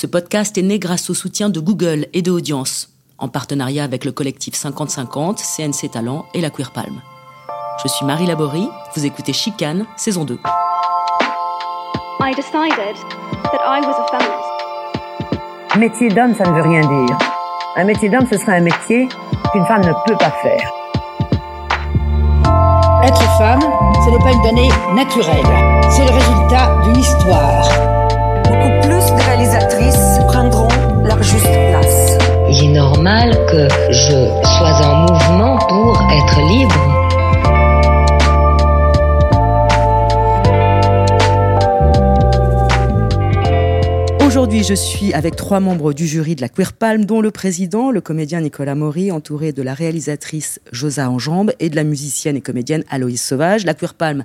Ce podcast est né grâce au soutien de Google et de Audience, en partenariat avec le collectif 50-50, CNC Talent et la Queer Palm. Je suis Marie Laborie, vous écoutez Chicane, saison 2. I decided that I was a feminist. Métier d'homme, ça ne veut rien dire. Un métier d'homme, ce serait un métier qu'une femme ne peut pas faire. Être femme, ce n'est pas une donnée naturelle. C'est le résultat d'une histoire. Beaucoup plus Il est normal que je sois en mouvement pour être libre. Aujourd'hui, je suis avec trois membres du jury de la Queer Palm, dont le président, le comédien Nicolas Maury, entouré de la réalisatrice Josa Enjambe et de la musicienne et comédienne Aloïse Sauvage. La Queer Palm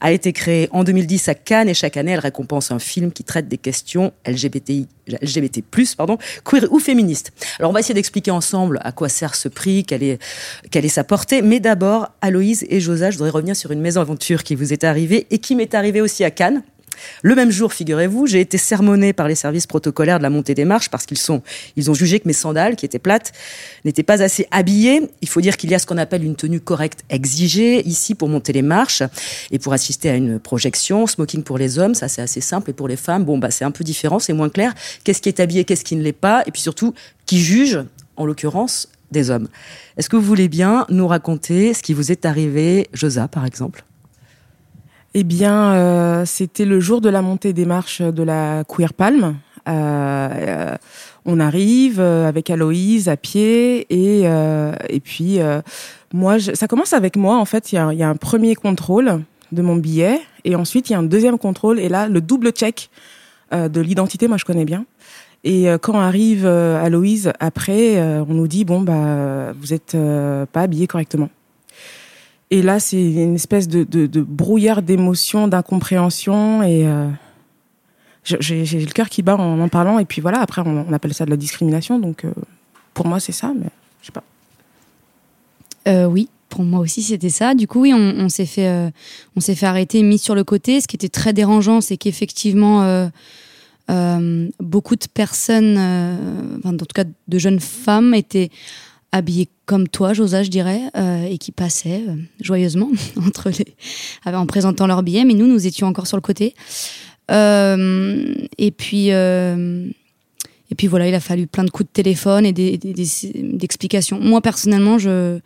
a été créée en 2010 à Cannes et chaque année, elle récompense un film qui traite des questions LGBTI LGBT+, pardon, queer ou féministe. Alors on va essayer d'expliquer ensemble à quoi sert ce prix, quelle est, quelle est sa portée. Mais d'abord, Aloïse et Josa, je voudrais revenir sur une mésaventure qui vous est arrivée et qui m'est arrivée aussi à Cannes. Le même jour, figurez-vous, j'ai été sermonnée par les services protocolaires de la montée des marches parce qu'ils sont, ils ont jugé que mes sandales, qui étaient plates, n'étaient pas assez habillées. Il faut dire qu'il y a ce qu'on appelle une tenue correcte exigée ici pour monter les marches et pour assister à une projection. Smoking pour les hommes, ça c'est assez simple et pour les femmes, bon bah c'est un peu différent, c'est moins clair. Qu'est-ce qui est habillé, qu'est-ce qui ne l'est pas, et puis surtout qui juge, en l'occurrence, des hommes? Est-ce que vous voulez bien nous raconter ce qui vous est arrivé, Josa, par exemple? Eh bien, euh, c'était le jour de la montée des marches de la Queer Palm. Euh, euh, on arrive avec Aloïse à pied et et puis moi, ça commence avec moi. En fait, il y a, y a, un premier contrôle de mon billet et ensuite il y a un deuxième contrôle et là le double check de l'identité. Moi, je connais bien. Et quand arrive Aloïse après, on nous dit bon bah vous êtes pas habillé correctement. Et là, c'est une espèce de, de, brouillard d'émotions, d'incompréhension et euh, j'ai le cœur qui bat en en parlant. Et puis voilà, après, on, appelle ça de la discrimination. Donc euh, pour moi, c'est ça, mais je sais pas. Euh, oui, pour moi aussi, c'était ça. Du coup, oui, on, on s'est fait, on s'est fait arrêter, mis sur le côté. Ce qui était très dérangeant, c'est qu'effectivement, beaucoup de personnes, enfin, en tout cas de jeunes femmes, étaient habillées comme toi, Josa, je dirais, euh, et qui passaient euh, joyeusement entre les, en présentant leurs billets, mais nous, nous étions encore sur le côté. Euh, et puis, euh, et puis voilà, il a fallu plein de coups de téléphone et d'explications. Moi, personnellement, je,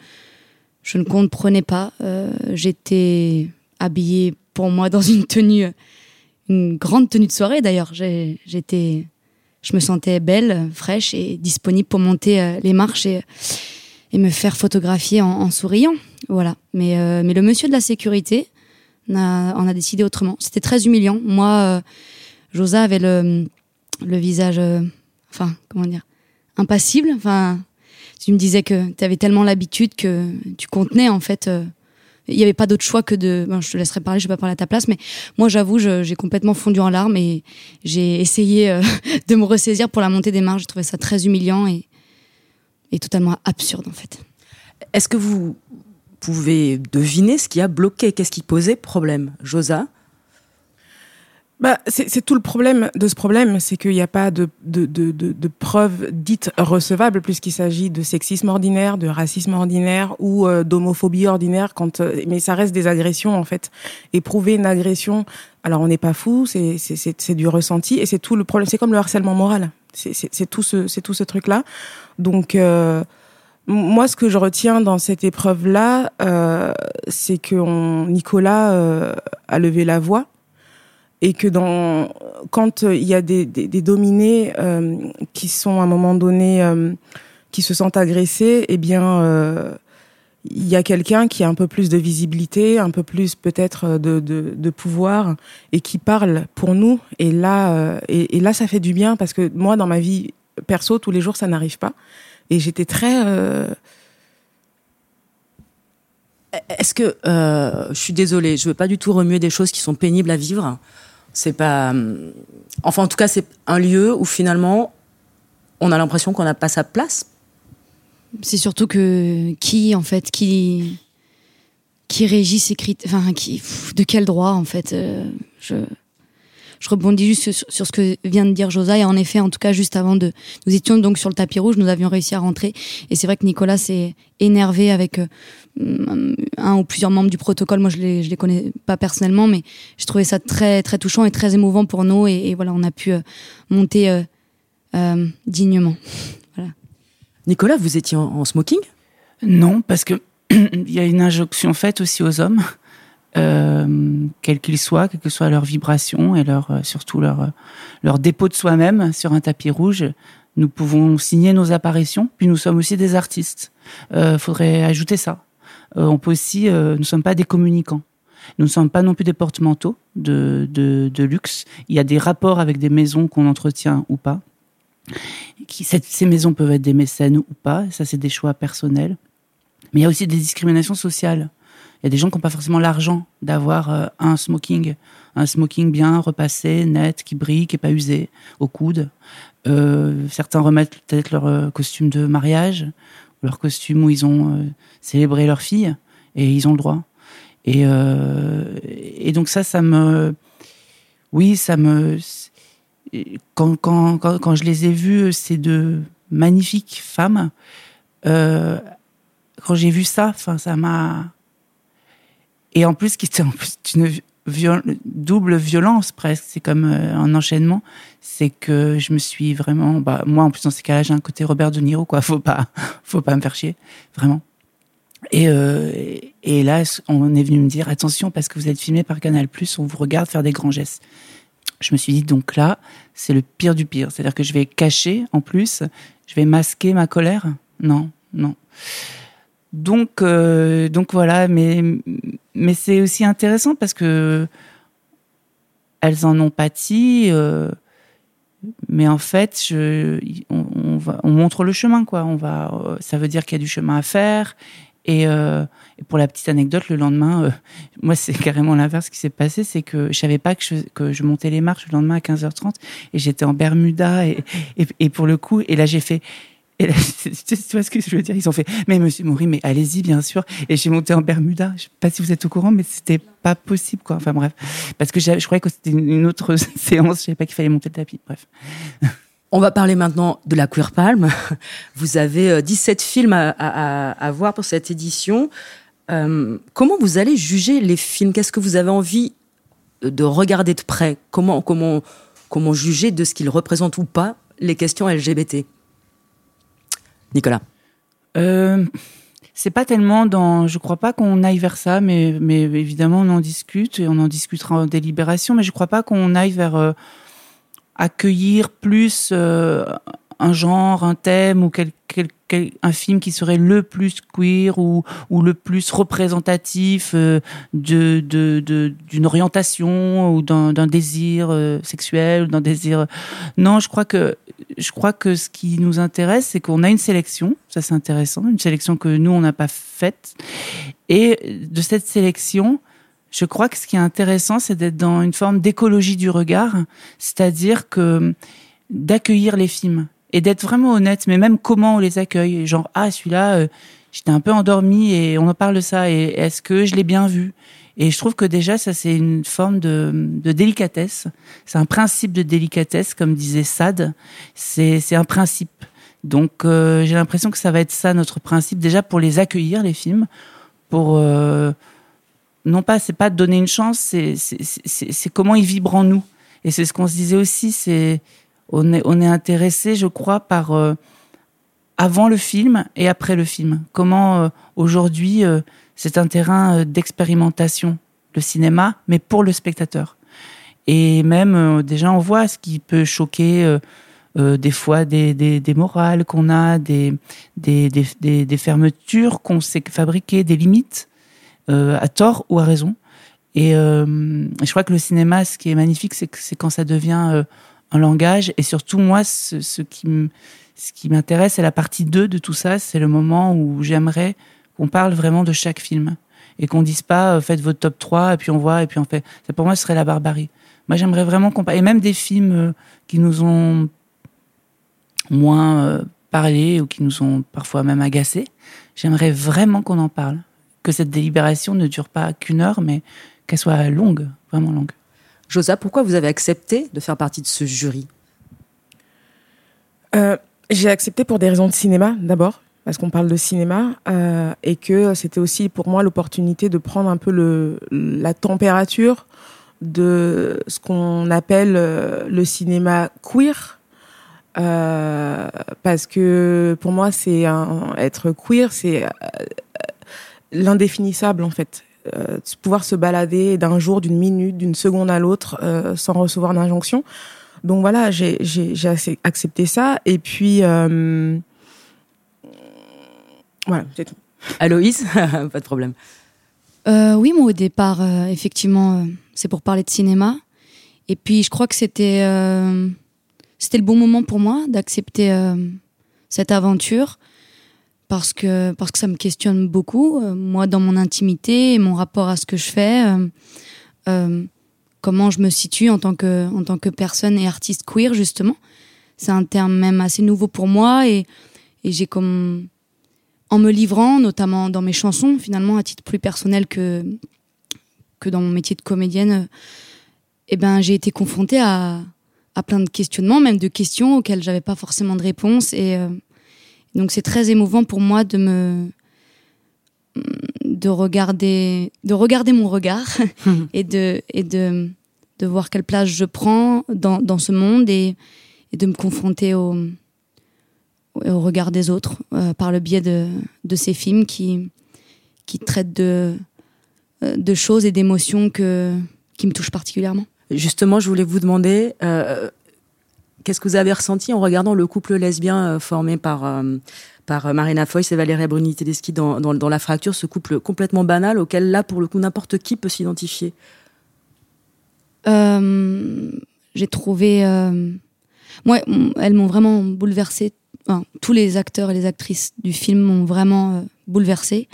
je ne comprenais pas. Euh, j'étais habillée pour moi dans une tenue, une grande tenue de soirée d'ailleurs. J'étais, je me sentais belle, fraîche et disponible pour monter euh, les marches et me faire photographier en, souriant. Voilà. Mais, euh, mais le monsieur de la sécurité en a décidé autrement. C'était très humiliant. Moi, euh, Josa avait le, visage, enfin, comment dire, impassible. Enfin, tu me disais que tu avais tellement l'habitude que tu contenais, en fait. Il n'y avait pas d'autre choix que de. Bon, je te laisserai parler, je vais pas parler à ta place, mais moi, j'avoue, j'ai complètement fondu en larmes et j'ai essayé euh, de me ressaisir pour la montée des marches. J'ai trouvé ça très humiliant et, est totalement absurde en fait. Est-ce que vous pouvez deviner ce qui a bloqué? Qu'est-ce qui posait problème? Josa bah, c'est tout le problème de ce problème, c'est qu'il n'y a pas de, de, de, de, de preuves dites recevables puisqu'il s'agit de sexisme ordinaire, de racisme ordinaire ou euh, d'homophobie ordinaire. Quand, euh, mais ça reste des agressions en fait. Et prouver une agression, alors on n'est pas fou, c'est du ressenti et c'est tout le problème. C'est comme le harcèlement moral. C'est tout ce, c'est tout ce truc là. Donc euh, moi, ce que je retiens dans cette épreuve-là, euh, c'est que on, Nicolas a levé la voix et que dans quand il y a des dominés euh, qui sont à un moment donné euh, qui se sentent agressés, eh bien euh, il y a quelqu'un qui a un peu plus de visibilité, un peu plus peut-être de, de, de, pouvoir et qui parle pour nous. Et là, euh, et, et, là, ça fait du bien parce que moi, dans ma vie perso, tous les jours, ça n'arrive pas. Et j'étais très. Euh... Est-ce que euh, je suis désolée, je veux pas du tout remuer des choses qui sont pénibles à vivre. C'est pas. Enfin, en tout cas, c'est un lieu où finalement, on a l'impression qu'on n'a pas sa place c'est surtout que qui en fait qui qui régit ces critères enfin qui de quel droit en fait euh, je je rebondis juste sur, sur, ce que vient de dire Josa. Et en effet, en tout cas, juste avant de, nous étions donc sur le tapis rouge, nous avions réussi à rentrer. Et c'est vrai que Nicolas s'est énervé avec euh, un ou plusieurs membres du protocole. Moi, je les, je les connais pas personnellement, mais je trouvais ça très, très touchant et très émouvant pour nous. Et, et voilà, on a pu euh, monter euh, euh, dignement. voilà. Nicolas, vous étiez en, en smoking? Non, parce que il y a une injonction faite aussi aux hommes, euh, quels qu'ils soient, quelle que soit leur vibration et leur, euh, surtout leur, euh, leur dépôt de soi-même sur un tapis rouge. Nous pouvons signer nos apparitions, puis nous sommes aussi des artistes. Euh, faudrait ajouter ça. On peut aussi, nous ne sommes pas des communicants. Nous ne sommes pas non plus des porte-manteaux de, de, de luxe. Il y a des rapports avec des maisons qu'on entretient ou pas. Ces maisons peuvent être des mécènes ou pas. Ça, c'est des choix personnels. Mais il y a aussi des discriminations sociales. Il y a des gens qui n'ont pas forcément l'argent d'avoir euh, un smoking, un smoking bien repassé, net, qui brille, qui n'est pas usé, au coude. Euh, certains remettent peut-être leur euh, costume de mariage, leur costume où ils ont célébré leur fille, et ils ont le droit. Et, donc ça, ça me... Oui, ça me... Quand, quand, quand, je les ai vus, ces deux magnifiques femmes, quand j'ai vu ça, ça m'a. Et en plus, qui était en plus une viol... double violence presque, c'est comme euh, un enchaînement, c'est que je me suis vraiment. Bah, moi, en plus, dans ces cas-là, j'ai un côté Robert De Niro, quoi. Faut pas, faut pas me faire chier, vraiment. Et, euh, et là, on est venu me dire attention, parce que vous êtes filmé par Canal, on vous regarde faire des grands gestes. Je me suis dit, donc là, c'est le pire du pire. C'est-à-dire que je vais cacher, en plus, je vais masquer ma colère? Non, non. Donc, euh, donc voilà, mais, mais c'est aussi intéressant parce que elles en ont pâti, euh, mais en fait, je, on, va, on montre le chemin, quoi. On va, euh, ça veut dire qu'il y a du chemin à faire. Et, euh, pour la petite anecdote, le lendemain, euh, moi, c'est carrément l'inverse qui s'est passé, c'est que je savais pas que je, que je montais les marches le lendemain à 15h30 et j'étais en Bermuda et, et pour le coup, et là j'ai fait, et tu vois ce que je veux dire? Ils ont fait, mais monsieur Maury, mais allez-y, bien sûr. Et j'ai monté en Bermuda. Je sais pas si vous êtes au courant, mais c'était pas possible, quoi. Enfin bref, parce que je croyais que c'était une autre séance. Je savais pas qu'il fallait monter le tapis. Bref. On va parler maintenant de la Queer Palm. Vous avez 17 films à, voir pour cette édition. Euh, comment vous allez juger les films? Qu'est-ce que vous avez envie de regarder de près? Comment comment comment juger de ce qu'ils représentent ou pas les questions LGBT Nicolas. Euh, c'est pas tellement dans. Je crois pas qu'on aille vers ça, mais, évidemment, on en discute et on en discutera en délibération, mais je crois pas qu'on aille vers euh, accueillir plus euh, un genre, un thème ou quel, quel, quel, un film qui serait le plus queer ou, ou le plus représentatif euh, de, de, d'une orientation ou d'un, d'un désir euh, sexuel ou d'un désir. Non, je crois que je crois que ce qui nous intéresse, c'est qu'on a une sélection, ça c'est intéressant, une sélection que nous on n'a pas faite, et de cette sélection. Je crois que ce qui est intéressant, c'est d'être dans une forme d'écologie du regard, c'est-à-dire que d'accueillir les films et d'être vraiment honnête, mais même comment on les accueille. Genre, ah, celui-là, euh, j'étais un peu endormi et on en parle de ça, et est-ce que je l'ai bien vu? Et je trouve que déjà, ça, c'est une forme de, délicatesse. C'est un principe de délicatesse, comme disait Sade. C'est un principe. Donc, euh, j'ai l'impression que ça va être ça, notre principe, déjà pour les accueillir, les films, pour... Euh, non pas, c'est pas donner une chance, c'est comment ils vibrent en nous. Et c'est ce qu'on se disait aussi, c'est on est, on est intéressé, je crois, par euh, avant le film et après le film. Comment euh, aujourd'hui euh, c'est un terrain d'expérimentation, le cinéma, mais pour le spectateur. Et même déjà on voit ce qui peut choquer. Des fois des, des, morales qu'on a, des, des, des, fermetures qu'on s'est fabriquées, des limites, à tort ou à raison. Et je crois que le cinéma, ce qui est magnifique, c'est quand ça devient un langage. Et surtout, moi, ce, ce qui m'intéresse, c'est la partie 2 de tout ça. C'est le moment où j'aimerais qu'on parle vraiment de chaque film. Et qu'on dise pas, euh, faites votre top 3, et puis on voit, et puis on fait. Ça, pour moi, ce serait la barbarie. Moi, j'aimerais vraiment qu'on parle. Et même des films euh, qui nous ont moins euh, parlé ou qui nous ont parfois même agacés, j'aimerais vraiment qu'on en parle. Que cette délibération ne dure pas qu'une heure, mais qu'elle soit longue, vraiment longue. Josa, pourquoi vous avez accepté de faire partie de ce jury? Euh, J'ai accepté pour des raisons de cinéma d'abord, parce qu'on parle de cinéma, euh, et que c'était aussi pour moi l'opportunité de prendre un peu la température de ce qu'on appelle euh, le cinéma queer. Parce que pour moi, c'est être queer, c'est l'indéfinissable en fait. Euh, pouvoir se balader d'un jour, d'une minute, d'une seconde à l'autre euh, sans recevoir d'injonction. Donc voilà, j'ai accepté ça. Et puis, euh, voilà, c'est tout. Aloïs, pas de problème. Euh, oui, moi au départ, euh, effectivement, euh, c'est pour parler de cinéma. Et puis je crois que c'était euh, c'était le bon moment pour moi d'accepter euh, cette aventure parce que parce que ça me questionne beaucoup, euh, moi dans mon intimité et mon rapport à ce que je fais, euh, euh, comment je me situe en tant que en tant que personne et artiste queer justement. C'est un terme même assez nouveau pour moi et et j'ai comme en me livrant, notamment dans mes chansons, finalement à titre plus personnel que que dans mon métier de comédienne, eh ben j'ai été confrontée à à plein de questionnements, même de questions auxquelles j'avais pas forcément de réponse et donc c'est très émouvant pour moi de me de regarder de regarder mon regard et de et de de voir quelle place je prends dans dans ce monde et et de me confronter au au regard des autres euh, par le biais de de ces films qui qui traitent de euh, de choses et d'émotions que qui me touchent particulièrement. Justement, je voulais vous demander euh, qu'est-ce que vous avez ressenti en regardant le couple lesbien euh, formé par euh, par Marina Foïs et Valéria Bruni Tedeschi dans, dans, dans La Fracture, ce couple complètement banal auquel là, pour le coup, n'importe qui peut s'identifier? Euh, j'ai trouvé, euh, moi, elles m'ont vraiment bouleversée. Tous les acteurs et les actrices du film m'ont vraiment euh, bouleversée.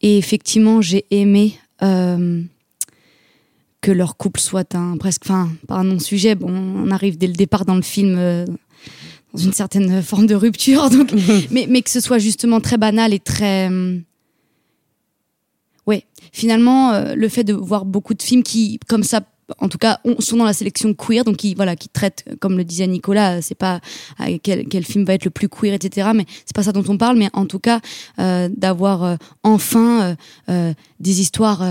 Et effectivement, j'ai aimé euh, que leur couple soit un presque, enfin, pas un non-sujet. Bon, on arrive dès le départ dans le film euh, dans une certaine forme de rupture, donc, mais, mais que ce soit justement très banal et très. euh, ouais, finalement, euh, le fait de voir beaucoup de films qui, comme ça, en tout cas, ont- sont dans la sélection queer, donc qui, voilà, qui traitent, comme le disait Nicolas, euh, c'est pas quel, quel film va être le plus queer, etc. Mais c'est pas ça dont on parle, mais en tout cas, euh, d'avoir euh, enfin euh, des histoires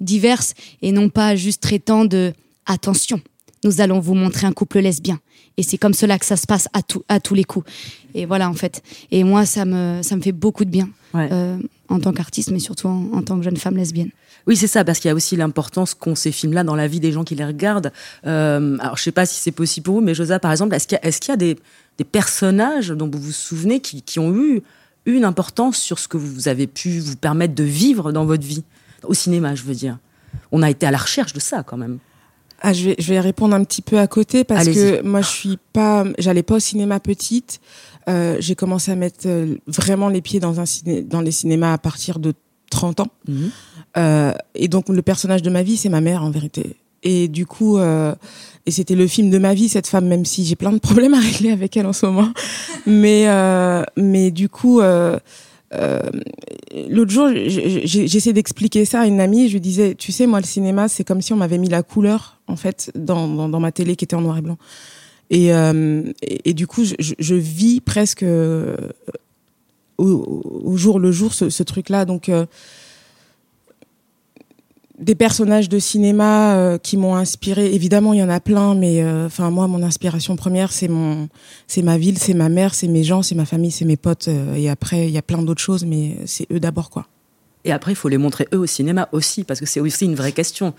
diverses et non pas juste traitant de attention, nous allons vous montrer un couple lesbien. Et c'est comme cela que ça se passe à, tout, à tous les coups. Et voilà, en fait. Et moi, ça me, ça me fait beaucoup de bien Ouais. euh, en tant qu'artiste, mais surtout en, en tant que jeune femme lesbienne. Oui, c'est ça, parce qu'il y a aussi l'importance qu'ont ces films-là dans la vie des gens qui les regardent. Euh, alors, je sais pas si c'est possible pour vous, mais Josa, par exemple, est-ce qu'il y a, est-ce qu'il y a des, des personnages dont vous vous souvenez qui, qui ont eu une importance sur ce que vous avez pu vous permettre de vivre dans votre vie? Au cinéma, je veux dire. On a été à la recherche de ça, quand même. Ah, je vais, je vais répondre un petit peu à côté parce que moi, je suis pas, j'allais pas au cinéma petite. Euh, j'ai commencé à mettre euh, vraiment les pieds dans un ciné, dans les cinémas à partir de 30 ans. Mhm. Euh, et donc, le personnage de ma vie, c'est ma mère, en vérité. Et du coup, euh, et c'était le film de ma vie, cette femme, même si j'ai plein de problèmes à régler avec elle en ce moment. Mais, mais du coup, euh, l'autre jour, j'essaie d'expliquer ça à une amie. Je lui disais, tu sais, moi, le cinéma, c'est comme si on m'avait mis la couleur, en fait, dans, ma télé qui était en noir et blanc. Et, euh, du coup, je, vis presque euh, au, jour le jour ce, truc-là. Donc, des personnages de cinéma euh, qui m'ont inspiré. Évidemment, il y en a plein, mais euh, enfin moi, mon inspiration première, c'est mon, c'est ma ville, c'est ma mère, c'est mes gens, c'est ma famille, c'est mes potes. euh, et après, il y a plein d'autres choses, mais c'est eux d'abord, quoi. Et après, il faut les montrer eux au cinéma aussi, parce que c'est aussi une vraie question.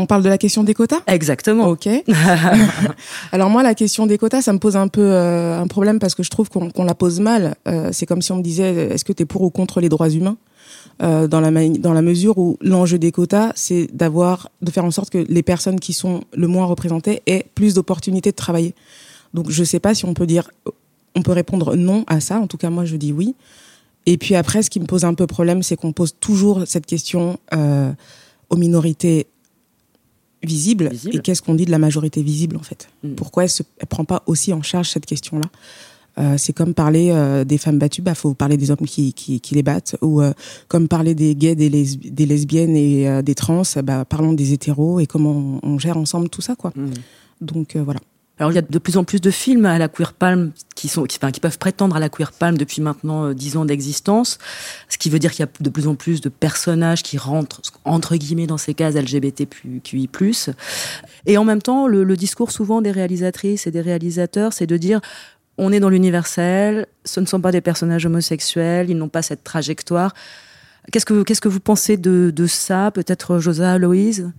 On parle de la question des quotas? Exactement. Ok. Alors moi, la question des quotas, ça me pose un peu euh, un problème parce que je trouve qu'on la pose mal. Euh, c'est comme si on me disait, est-ce que tu es pour ou contre les droits humains? Euh, dans la ma- dans la mesure où l'enjeu des quotas, c'est d'avoir de faire en sorte que les personnes qui sont le moins représentées aient plus d'opportunités de travailler. Donc je sais pas si on peut dire, on peut répondre non à ça. En tout cas, moi, je dis oui. Et puis après, ce qui me pose un peu problème, c'est qu'on pose toujours cette question aux minorités Visibles. Et qu'est-ce qu'on dit de la majorité visible, en fait? Mm. Pourquoi elle ne prend pas aussi en charge cette question-là? Euh, c'est comme parler euh, des femmes battues, bah faut parler des hommes qui, qui, qui les battent, ou euh, comme parler des gays, des, lesbi- des lesbiennes et euh, des trans, bah parlons des hétéros et comment on, on gère ensemble tout ça, quoi. Mm. Donc euh, voilà. Alors il y a de plus en plus de films à la Queer Palm qui sont enfin, qui peuvent prétendre à la Queer Palm depuis maintenant euh, dix ans d'existence, ce qui veut dire qu'il y a de plus en plus de personnages qui rentrent entre guillemets dans ces cases LGBTQI+. Et en même temps, le, discours souvent des réalisatrices et des réalisateurs, c'est de dire on est dans l'universel, ce ne sont pas des personnages homosexuels, ils n'ont pas cette trajectoire. Qu'est-ce que qu'est-ce que vous pensez de, de ça Peut-être Josa, Aloïse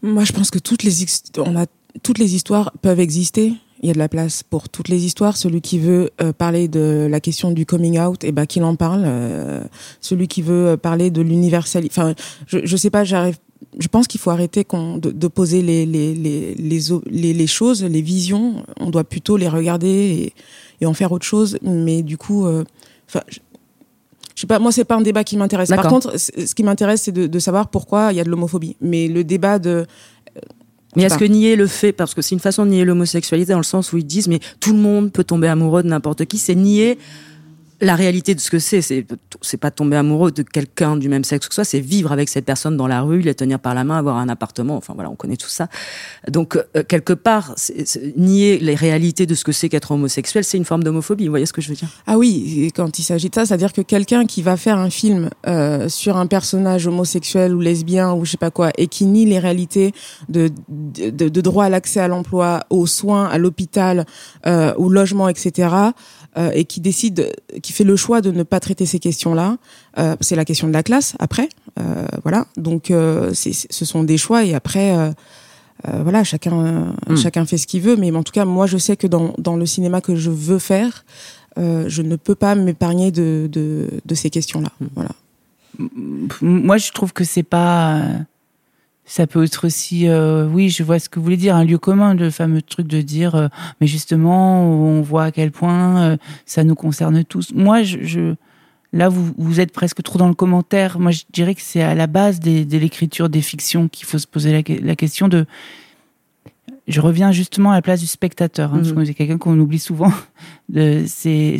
Moi, je pense que toutes les, on a, toutes les histoires peuvent exister. Il y a de la place pour toutes les histoires. Celui qui veut euh, parler de la question du coming out, et ben qu'il en parle. Euh, celui qui veut euh, parler de l'universalité. Enfin, je, je sais pas. J'arrive. Je pense qu'il faut arrêter qu'on, de, de poser les les, les, les, les, choses, les visions. On doit plutôt les regarder et, et en faire autre chose. Mais du coup, euh, enfin. je- je sais pas, moi c'est pas un débat qui m'intéresse. Par contre, ce qui m'intéresse, c'est de, de savoir pourquoi il y a de l'homophobie. Mais le débat de Mais est-ce que nier le fait, parce que c'est une façon de nier l'homosexualité dans le sens où ils disent mais tout le monde peut tomber amoureux de n'importe qui, c'est nier la réalité de ce que c'est. C'est pas tomber amoureux de quelqu'un du même sexe que soi, c'est vivre avec cette personne dans la rue, les tenir par la main, avoir un appartement. Enfin voilà, on connaît tout ça. Donc euh, quelque part, nier les réalités de ce que c'est qu'être homosexuel, c'est une forme d'homophobie. Vous voyez ce que je veux dire? Ah oui, et quand il s'agit de ça, c'est-à-dire que quelqu'un qui va faire un film euh, sur un personnage homosexuel ou lesbien ou je sais pas quoi, et qui nie les réalités de, de, de droit à l'accès à l'emploi, aux soins, à l'hôpital, euh, au logement, etc., euh, et qui décide, qui fait le choix de ne pas traiter ces questions-là, euh, c'est la question de la classe après, euh, voilà. Donc euh, ce sont des choix et après. euh, euh, voilà, chacun, euh, Mm. chacun fait ce qu'il veut, mais en tout cas, moi, je sais que dans, dans le cinéma que je veux faire, euh, je ne peux pas m'épargner de, de, de ces questions-là. Voilà. Moi, je trouve que c'est pas. Ça peut être aussi, euh, oui, je vois ce que vous voulez dire, un lieu commun, le fameux truc de dire, euh, mais justement, on voit à quel point euh, ça nous concerne tous. Moi, je, je- là, vous, vous êtes presque trop dans le commentaire. Moi, je dirais que c'est à la base des- de l'écriture des fictions qu'il faut se poser la, la question de. Je reviens justement à la place du spectateur, hein, parce que c'est quelqu'un qu'on oublie souvent. C'est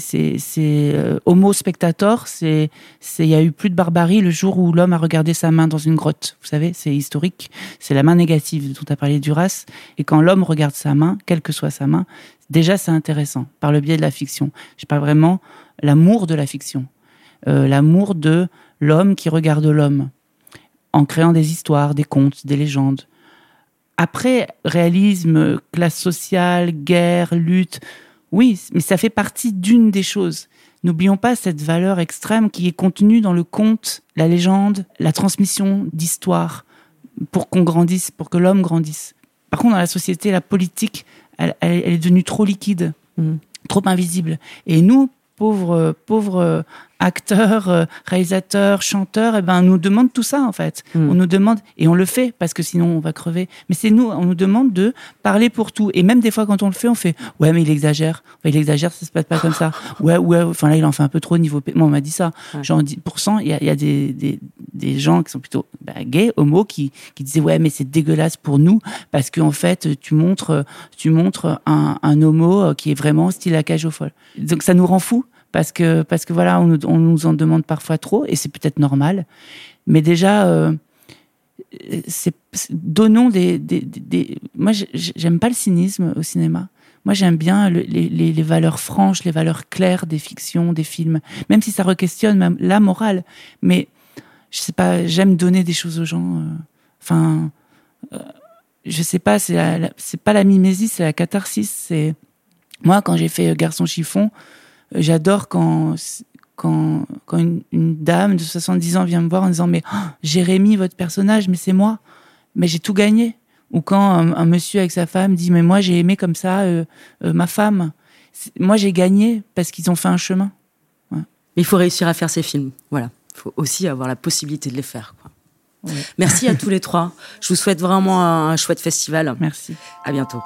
euh, homo spectator. C'est il y a eu plus de barbarie le jour où l'homme a regardé sa main dans une grotte. Vous savez, c'est historique. C'est la main négative dont a parlé Duras. Et quand l'homme regarde sa main, quelle que soit sa main, déjà c'est intéressant par le biais de la fiction. Je parle vraiment l'amour de la fiction, Euh, l'amour de l'homme qui regarde l'homme, en créant des histoires, des contes, des légendes. Après, réalisme, classe sociale, guerre, lutte, oui, mais ça fait partie d'une des choses. N'oublions pas cette valeur extrême qui est contenue dans le conte, la légende, la transmission d'histoire pour qu'on grandisse, pour que l'homme grandisse. Par contre, dans la société, la politique, elle, est devenue trop liquide, Mhm. trop invisible. Et nous, pauvres, pauvres acteurs, euh, réalisateurs, chanteurs, eh ben, on nous demande tout ça, en fait. Mhm. On nous demande, et on le fait, parce que sinon on va crever. Mais c'est nous, on nous demande de parler pour tout. Et même des fois, quand on le fait, on fait, ouais, mais il exagère. Ouais, il exagère, ça se passe pas comme ça. Ouais, ouais, enfin là, il en fait un peu trop au niveau. Moi, on m'a dit ça. Ouais. Genre 10%, il y a, il y a des, des, des gens qui sont plutôt bah, gays, homo, qui, qui disaient, ouais, mais c'est dégueulasse pour nous, parce qu'en fait, tu montres, tu montres un, un homo euh, qui est vraiment style la cage aux folles. Donc ça nous rend fous. Parce que, parce que voilà, on nous, en demande parfois trop, et c'est peut-être normal. Mais déjà, euh, c'est, donnons des, des, des- Moi, j'ai- j'aime pas le cynisme au cinéma. Moi, j'aime bien le- les, valeurs franches, les valeurs claires des fictions, des films, même si ça re-questionne la morale. Mais je sais pas, j'aime donner des choses aux gens. euh, Enfin, euh, je sais pas, c'est c'est pas la mimésis, c'est la catharsis. C'est moi quand j'ai fait euh, Garçon chiffon, j'adore quand quand, quand une, une dame de 70 ans vient me voir en disant mais oh, Jérémy votre personnage mais c'est moi mais j'ai tout gagné ou quand un, un monsieur avec sa femme dit mais moi j'ai aimé comme ça euh, euh, ma femme moi j'ai gagné parce qu'ils ont fait un chemin Mais il faut réussir à faire ces films. Voilà. Il faut aussi avoir la possibilité de les faire. quoi. Merci à tous les trois. Je vous souhaite vraiment un chouette festival. merci À bientôt.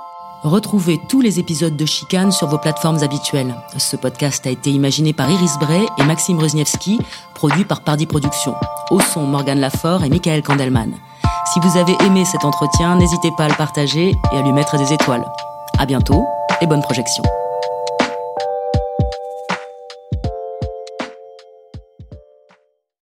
Retrouvez tous les épisodes de Chicane sur vos plateformes habituelles. Ce podcast a été imaginé par Iris Bray et Maxime Rezniewski, produit par Pardi Productions. Au son, Morgane Lafort et Michael Kandelman. Si vous avez aimé cet entretien, n'hésitez pas à le partager et à lui mettre des étoiles. À bientôt et bonne projection.